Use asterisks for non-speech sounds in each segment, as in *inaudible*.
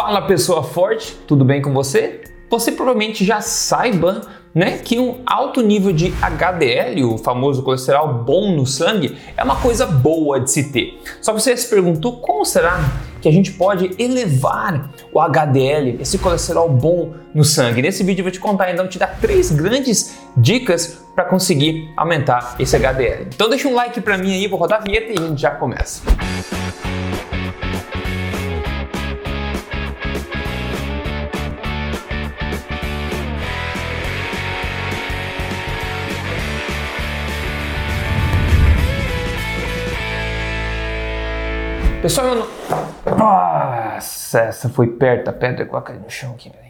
Fala pessoa forte, tudo bem com você? Você provavelmente já saiba né, que um alto nível de HDL, o famoso colesterol bom no sangue, é uma coisa boa de se ter. Só que você se perguntou como será que a gente pode elevar o HDL, esse colesterol bom no sangue. Nesse vídeo eu vou te contar, então, te dar três grandes dicas para conseguir aumentar esse HDL. Então deixa um like para mim aí, vou rodar a vinheta e a gente já começa. Pessoal, eu não... Nossa, essa foi perto, a pedra quase caiu no chão aqui, velho.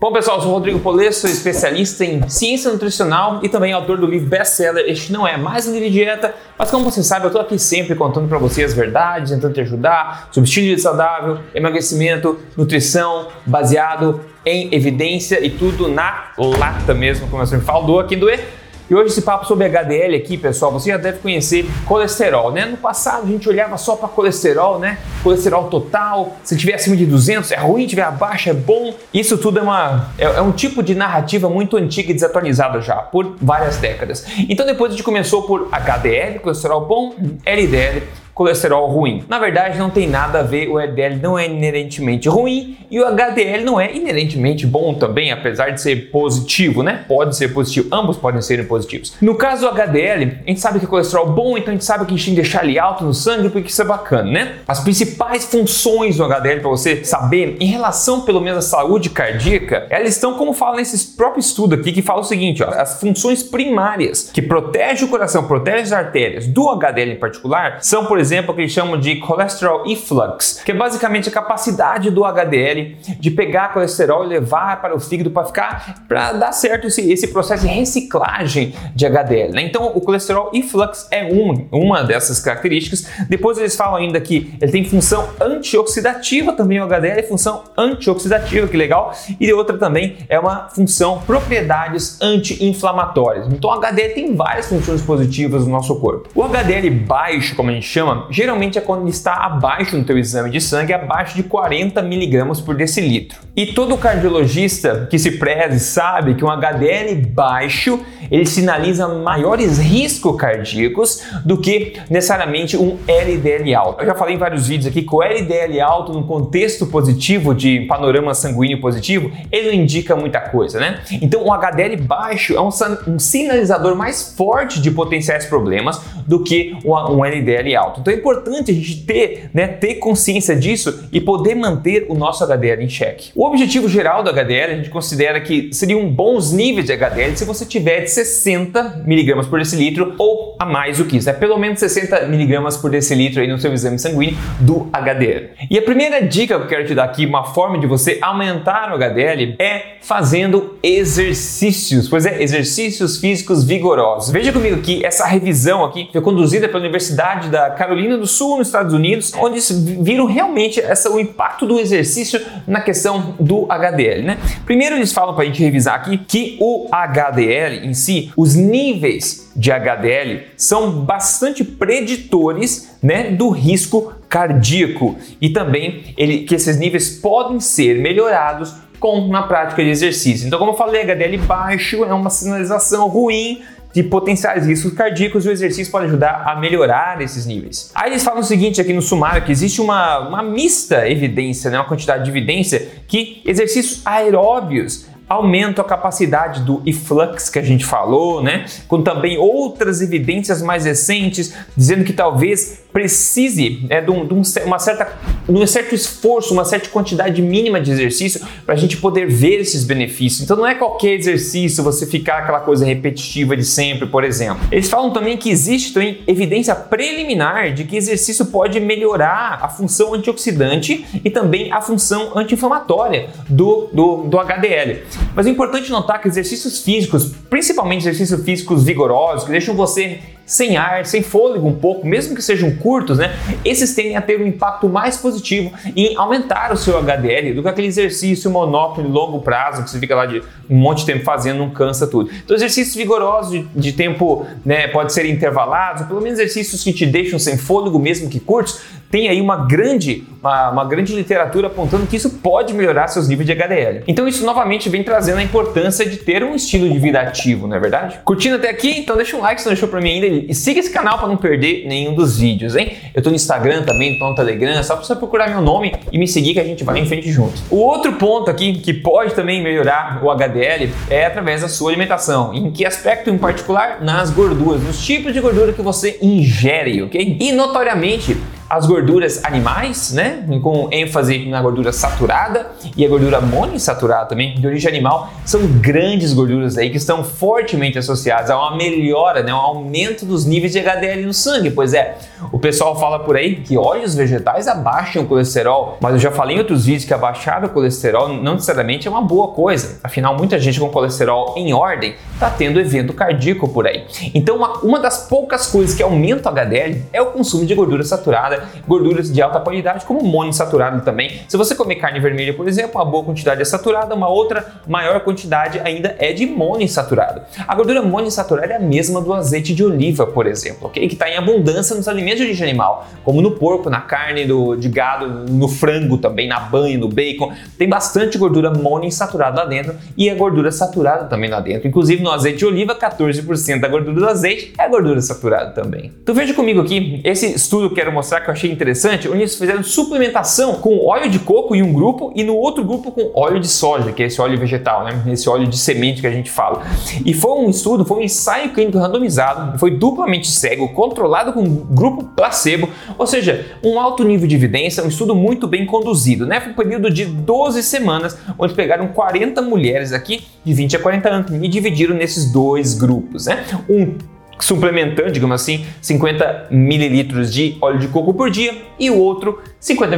Bom, pessoal, eu sou o Rodrigo Polesso, sou especialista em ciência nutricional e também autor do livro best-seller Este Não É Mais um Livro de Dieta, mas como você sabe, eu estou aqui sempre contando para você as verdades, tentando te ajudar sobre estilo de vida saudável, emagrecimento, nutrição, baseado em evidência e tudo na lata mesmo, como eu sempre falo, do aqui do E e hoje esse papo sobre HDL aqui, pessoal, você já deve conhecer colesterol, né? No passado a gente olhava só para colesterol, né? Colesterol total, se tiver acima de 200 é ruim, tiver abaixo é bom. Isso tudo é, uma, é, é um tipo de narrativa muito antiga e desatualizada já, por várias décadas. Então depois a gente começou por HDL, colesterol bom, LDL, colesterol ruim. Na verdade, não tem nada a ver, o LDL não é inerentemente ruim e o HDL não é inerentemente bom também, apesar de ser positivo, né? Pode ser positivo, ambos podem ser positivos. No caso do HDL, a gente sabe que é colesterol bom, então a gente sabe que a gente tem que deixar ele alto no sangue porque isso é bacana, né? As principais funções do HDL para você saber em relação pelo menos à saúde cardíaca, elas estão como fala nesse próprio estudo aqui que fala o seguinte, ó, as funções primárias que protegem o coração, protegem as artérias do HDL em particular, são por exemplo, o que eles chamam de cholesterol efflux, que é basicamente a capacidade do HDL de pegar colesterol e levar para o fígado para ficar, para dar certo esse, esse processo de reciclagem de HDL. Né? Então, o colesterol efflux é uma, uma dessas características. Depois eles falam ainda que ele tem função antioxidativa, também o HDL é função antioxidativa, que legal. E outra também é uma função propriedades anti-inflamatórias. Então, o HDL tem várias funções positivas no nosso corpo. O HDL baixo, como a gente chama, geralmente é quando está abaixo no teu exame de sangue, abaixo de 40 miligramas por decilitro. E todo cardiologista que se preze sabe que um HDL baixo ele sinaliza maiores riscos cardíacos do que necessariamente um LDL alto. Eu já falei em vários vídeos aqui que o LDL alto no contexto positivo de panorama sanguíneo positivo, ele não indica muita coisa, né? Então o HDL baixo é um, um sinalizador mais forte de potenciais problemas do que um LDL alto. Então é importante a gente ter, né, ter consciência disso e poder manter o nosso HDL em xeque. O objetivo geral do HDL a gente considera que seriam bons níveis de HDL se você tiver de 60 miligramas por decilitro ou a mais do que isso, é pelo menos 60 miligramas por decilitro aí no seu exame sanguíneo do HDL. E a primeira dica que eu quero te dar aqui, uma forma de você aumentar o HDL é fazendo exercícios, pois é, exercícios físicos vigorosos. Veja comigo aqui, essa revisão aqui foi conduzida pela Universidade da Carolina do Sul, nos Estados Unidos, onde viram realmente essa, o impacto do exercício na questão do HDL. Né? Primeiro, eles falam para a gente revisar aqui que o HDL em si, os níveis de HDL são bastante preditores né, do risco cardíaco e também ele, que esses níveis podem ser melhorados com na prática de exercício. Então, como eu falei, HDL baixo é uma sinalização ruim de potenciais riscos cardíacos e o exercício pode ajudar a melhorar esses níveis. Aí eles falam o seguinte aqui no sumário, que existe uma, uma mista evidência, né, uma quantidade de evidência que exercícios aeróbios aumentam a capacidade do efflux que a gente falou, né? Com também outras evidências mais recentes dizendo que talvez precise né, de, um, de uma certa, um certo esforço, uma certa quantidade mínima de exercício para a gente poder ver esses benefícios. Então não é qualquer exercício você ficar aquela coisa repetitiva de sempre, por exemplo. Eles falam também que existe também evidência preliminar de que exercício pode melhorar a função antioxidante e também a função anti-inflamatória do, do, do HDL. Mas é importante notar que exercícios físicos, principalmente exercícios físicos vigorosos, que deixam você sem ar, sem fôlego um pouco, mesmo que sejam curtos, né? Esses tendem a ter um impacto mais positivo em aumentar o seu HDL do que aquele exercício monótono de longo prazo que você fica lá de um monte de tempo fazendo, não cansa tudo. Então, exercícios vigorosos de, de tempo, né, pode ser intervalados, pelo menos exercícios que te deixam sem fôlego, mesmo que curtos, tem aí uma grande, uma, uma grande literatura apontando que isso pode melhorar seus níveis de HDL. Então isso novamente vem trazendo a importância de ter um estilo de vida ativo, não é verdade? Curtindo até aqui? Então deixa um like se não deixou pra mim ainda e siga esse canal para não perder nenhum dos vídeos, hein? Eu tô no Instagram também, tô no Telegram, só você procurar meu nome e me seguir que a gente vai em frente juntos. O outro ponto aqui que pode também melhorar o HDL é através da sua alimentação. Em que aspecto em particular? Nas gorduras, nos tipos de gordura que você ingere, ok? E notoriamente as gorduras animais, né, com ênfase na gordura saturada e a gordura monoinsaturada também, de origem animal, são grandes gorduras aí que estão fortemente associadas a uma melhora, né, um aumento dos níveis de HDL no sangue. Pois é, o pessoal fala por aí que óleos vegetais abaixam o colesterol, mas eu já falei em outros vídeos que abaixar o colesterol não necessariamente é uma boa coisa. Afinal, muita gente com colesterol em ordem está tendo evento cardíaco por aí. Então, uma, uma das poucas coisas que aumenta o HDL é o consumo de gordura saturada gorduras de alta qualidade, como monoinsaturado também. Se você comer carne vermelha, por exemplo, uma boa quantidade é saturada, uma outra maior quantidade ainda é de monoinsaturado. A gordura monoinsaturada é a mesma do azeite de oliva, por exemplo, ok? Que está em abundância nos alimentos de origem animal, como no porco, na carne do, de gado, no frango também, na banha, no bacon. Tem bastante gordura monoinsaturada lá dentro e a gordura saturada também lá dentro. Inclusive no azeite de oliva, 14% da gordura do azeite é gordura saturada também. Então veja comigo aqui, esse estudo que eu quero mostrar que eu achei interessante, onde eles fizeram suplementação com óleo de coco em um grupo e no outro grupo com óleo de soja, que é esse óleo vegetal, né? Esse óleo de semente que a gente fala. E foi um estudo, foi um ensaio clínico randomizado, foi duplamente cego, controlado com grupo placebo, ou seja, um alto nível de evidência, um estudo muito bem conduzido, né? Foi um período de 12 semanas, onde pegaram 40 mulheres aqui de 20 a 40 anos e dividiram nesses dois grupos, né? Um suplementando, digamos assim, 50 mililitros de óleo de coco por dia e o outro 50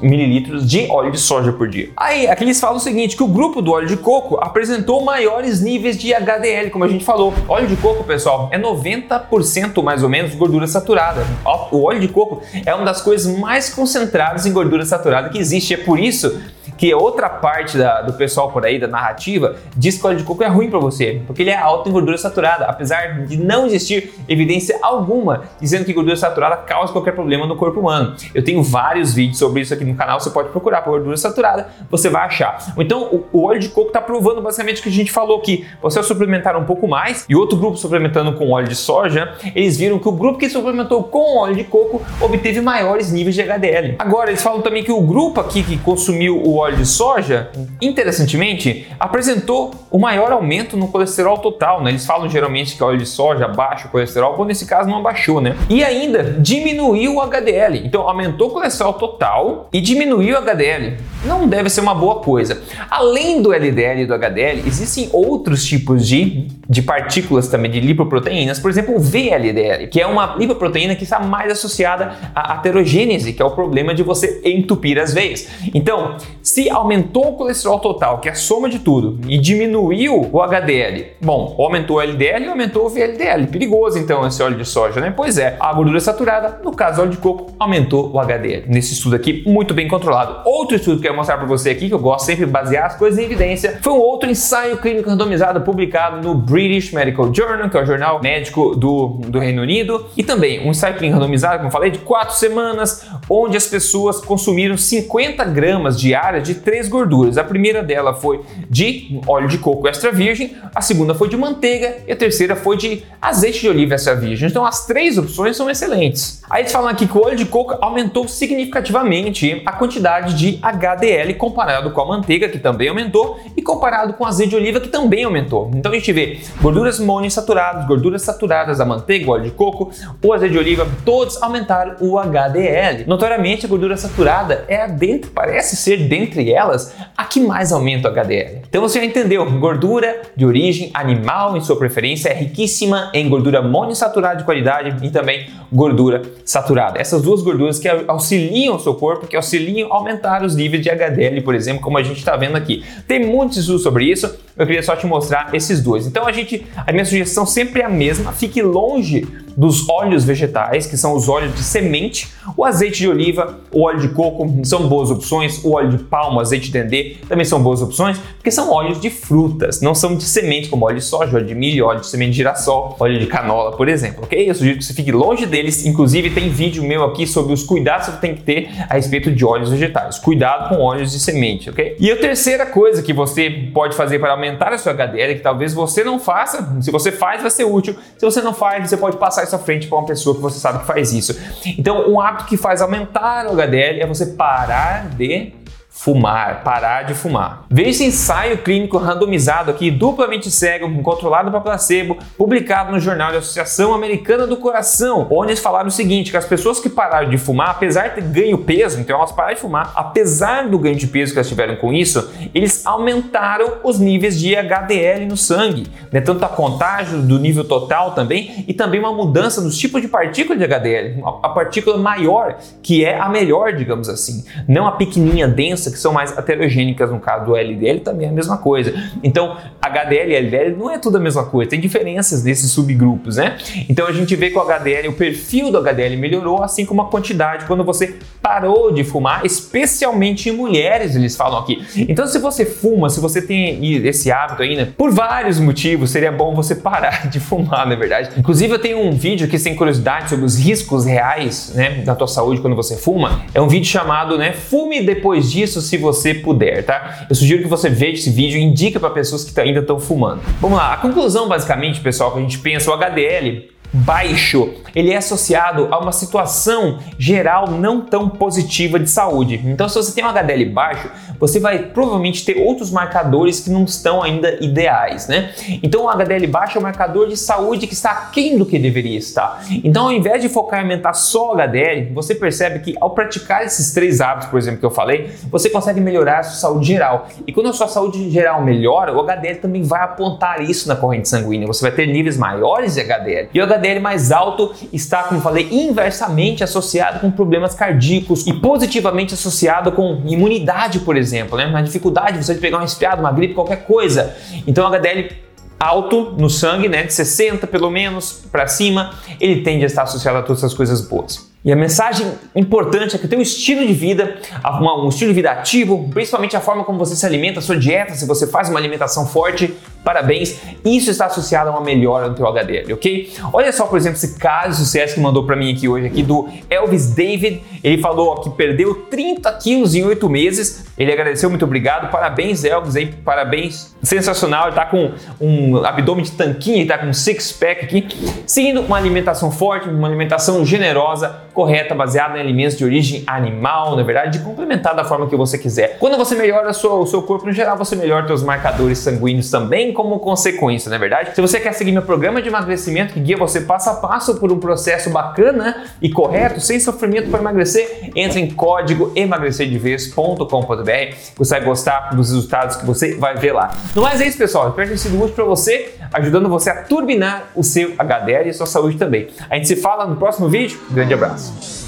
mililitros de óleo de soja por dia. Aí, aqui eles falam o seguinte, que o grupo do óleo de coco apresentou maiores níveis de HDL, como a gente falou. Óleo de coco, pessoal, é 90% mais ou menos gordura saturada. O óleo de coco é uma das coisas mais concentradas em gordura saturada que existe. É por isso que outra parte da, do pessoal por aí, da narrativa, diz que o óleo de coco é ruim para você, porque ele é alto em gordura saturada, apesar de não existir evidência alguma dizendo que gordura saturada causa qualquer problema no corpo humano. Eu tenho vários vídeos sobre isso aqui no canal, você pode procurar por gordura saturada, você vai achar. Então, o, o óleo de coco está provando basicamente o que a gente falou que você suplementar um pouco mais e outro grupo suplementando com óleo de soja, eles viram que o grupo que suplementou com óleo de coco obteve maiores níveis de HDL. Agora, eles falam também que o grupo aqui que consumiu o óleo óleo de soja, interessantemente, apresentou o maior aumento no colesterol total. Né? Eles falam geralmente que óleo de soja abaixa o colesterol, quando nesse caso não abaixou, né? E ainda diminuiu o HDL. Então aumentou o colesterol total e diminuiu o HDL. Não deve ser uma boa coisa. Além do LDL e do HDL, existem outros tipos de, de partículas também, de lipoproteínas, por exemplo, o VLDL, que é uma lipoproteína que está mais associada à aterogênese, que é o problema de você entupir as veias. Então, se aumentou o colesterol total, que é a soma de tudo, e diminuiu o HDL, bom, aumentou o LDL e aumentou o VLDL. Perigoso então esse óleo de soja, né? Pois é, a gordura saturada, no caso óleo de coco, aumentou o HDL. Nesse estudo aqui, muito bem controlado. Outro estudo que eu quero mostrar para você aqui, que eu gosto sempre de basear as coisas em evidência, foi um outro ensaio clínico randomizado publicado no British Medical Journal, que é o jornal médico do, do Reino Unido, e também um ensaio clínico randomizado, como eu falei, de quatro semanas, onde as pessoas consumiram 50 gramas diárias três gorduras. A primeira dela foi de óleo de coco extra virgem, a segunda foi de manteiga e a terceira foi de azeite de oliva extra virgem. Então as três opções são excelentes. Aí eles falam aqui que o óleo de coco aumentou significativamente a quantidade de HDL comparado com a manteiga, que também aumentou, e comparado com o azeite de oliva, que também aumentou. Então a gente vê gorduras monoinsaturadas, gorduras saturadas da manteiga, óleo de coco, o azeite de oliva, todos aumentaram o HDL. Notoriamente a gordura saturada é a dentro, parece ser dentre elas, a que mais aumenta o HDL. Então você já entendeu, gordura de origem animal, em sua preferência, é riquíssima em gordura monoinsaturada de qualidade e também gordura saturada. Essas duas gorduras que auxiliam o seu corpo, que auxiliam a aumentar os níveis de HDL, por exemplo, como a gente está vendo aqui. Tem muitos estudos sobre isso, eu queria só te mostrar esses dois. Então a gente, a minha sugestão sempre é a mesma, fique longe dos óleos vegetais, que são os óleos de semente, o azeite de oliva, o óleo de coco são boas opções, o óleo de palma, azeite de dendê também são boas opções, porque são óleos de frutas, não são de semente, como óleo de soja, óleo de milho, óleo de semente de girassol, óleo de canola, por exemplo, ok? Eu sugiro que você fique longe deles, inclusive tem vídeo meu aqui sobre os cuidados que você tem que ter a respeito de óleos vegetais. Cuidado com óleos de semente, ok? E a terceira coisa que você pode fazer para aumentar a sua HDL, que talvez você não faça, se você faz vai ser útil, se você não faz, você pode passar à frente para uma pessoa que você sabe que faz isso. Então, um hábito que faz aumentar o HDL é você parar de fumar, parar de fumar. Veja esse ensaio clínico randomizado aqui, duplamente cego, controlado para placebo, publicado no jornal da Associação Americana do Coração, onde eles falaram o seguinte, que as pessoas que pararam de fumar, apesar de ter ganho peso, então elas pararam de fumar, apesar do ganho de peso que elas tiveram com isso, eles aumentaram os níveis de HDL no sangue, né? tanto a contágio do nível total também, e também uma mudança dos tipos de partícula de HDL, a partícula maior, que é a melhor, digamos assim, não a pequenininha densa que são mais heterogênicas, no caso do LDL também é a mesma coisa. Então, HDL e LDL não é tudo a mesma coisa, tem diferenças desses subgrupos, né? Então a gente vê que o HDL, o perfil do HDL melhorou, assim como a quantidade quando você parou de fumar, especialmente em mulheres, eles falam aqui. Então, se você fuma, se você tem esse hábito ainda, por vários motivos, seria bom você parar *laughs* de fumar, na é verdade. Inclusive, eu tenho um vídeo aqui sem curiosidade sobre os riscos reais, né, da tua saúde quando você fuma. É um vídeo chamado, né, Fume depois disso isso se você puder, tá? Eu sugiro que você veja esse vídeo e indica para pessoas que ainda estão fumando. Vamos lá, a conclusão basicamente, pessoal, que a gente pensa, o HDL baixo, ele é associado a uma situação geral não tão positiva de saúde. Então, se você tem um HDL baixo, você vai provavelmente ter outros marcadores que não estão ainda ideais, né? Então, o HDL baixo é um marcador de saúde que está aquém do que deveria estar. Então, ao invés de focar em aumentar só o HDL, você percebe que ao praticar esses três hábitos, por exemplo, que eu falei, você consegue melhorar a sua saúde geral. E quando a sua saúde geral melhora, o HDL também vai apontar isso na corrente sanguínea. Você vai ter níveis maiores de HDL. E o HDL mais alto está, como falei, inversamente associado com problemas cardíacos e positivamente associado com imunidade, por exemplo, né? Uma dificuldade de você pegar um resfriado, uma gripe, qualquer coisa. Então, o HDL alto no sangue, né, de 60 pelo menos para cima, ele tende a estar associado a todas essas coisas boas. E a mensagem importante é que o teu estilo de vida, um estilo de vida ativo, principalmente a forma como você se alimenta, a sua dieta, se você faz uma alimentação forte, parabéns, isso está associado a uma melhora no teu HDL, ok? Olha só, por exemplo, esse caso de sucesso que mandou para mim aqui hoje, aqui do Elvis David, ele falou que perdeu 30 quilos em 8 meses, ele agradeceu, muito obrigado, parabéns Elvis aí, parabéns, sensacional, ele tá com um abdômen de tanquinho, ele tá com um six pack aqui, seguindo uma alimentação forte, uma alimentação generosa, correta, baseada em alimentos de origem animal, na verdade, de complementar da forma que você quiser. Quando você melhora o seu corpo no geral, você melhora seus marcadores sanguíneos também como consequência, na é verdade. Se você quer seguir meu programa de emagrecimento que guia você passo a passo por um processo bacana e correto, sem sofrimento para emagrecer, entre em código emagrecerdevez.com.br. Você vai gostar dos resultados que você vai ver lá. No mais é isso, pessoal. Espero ter sido útil para você, ajudando você a turbinar o seu HDL e a sua saúde também. A gente se fala no próximo vídeo. Grande abraço.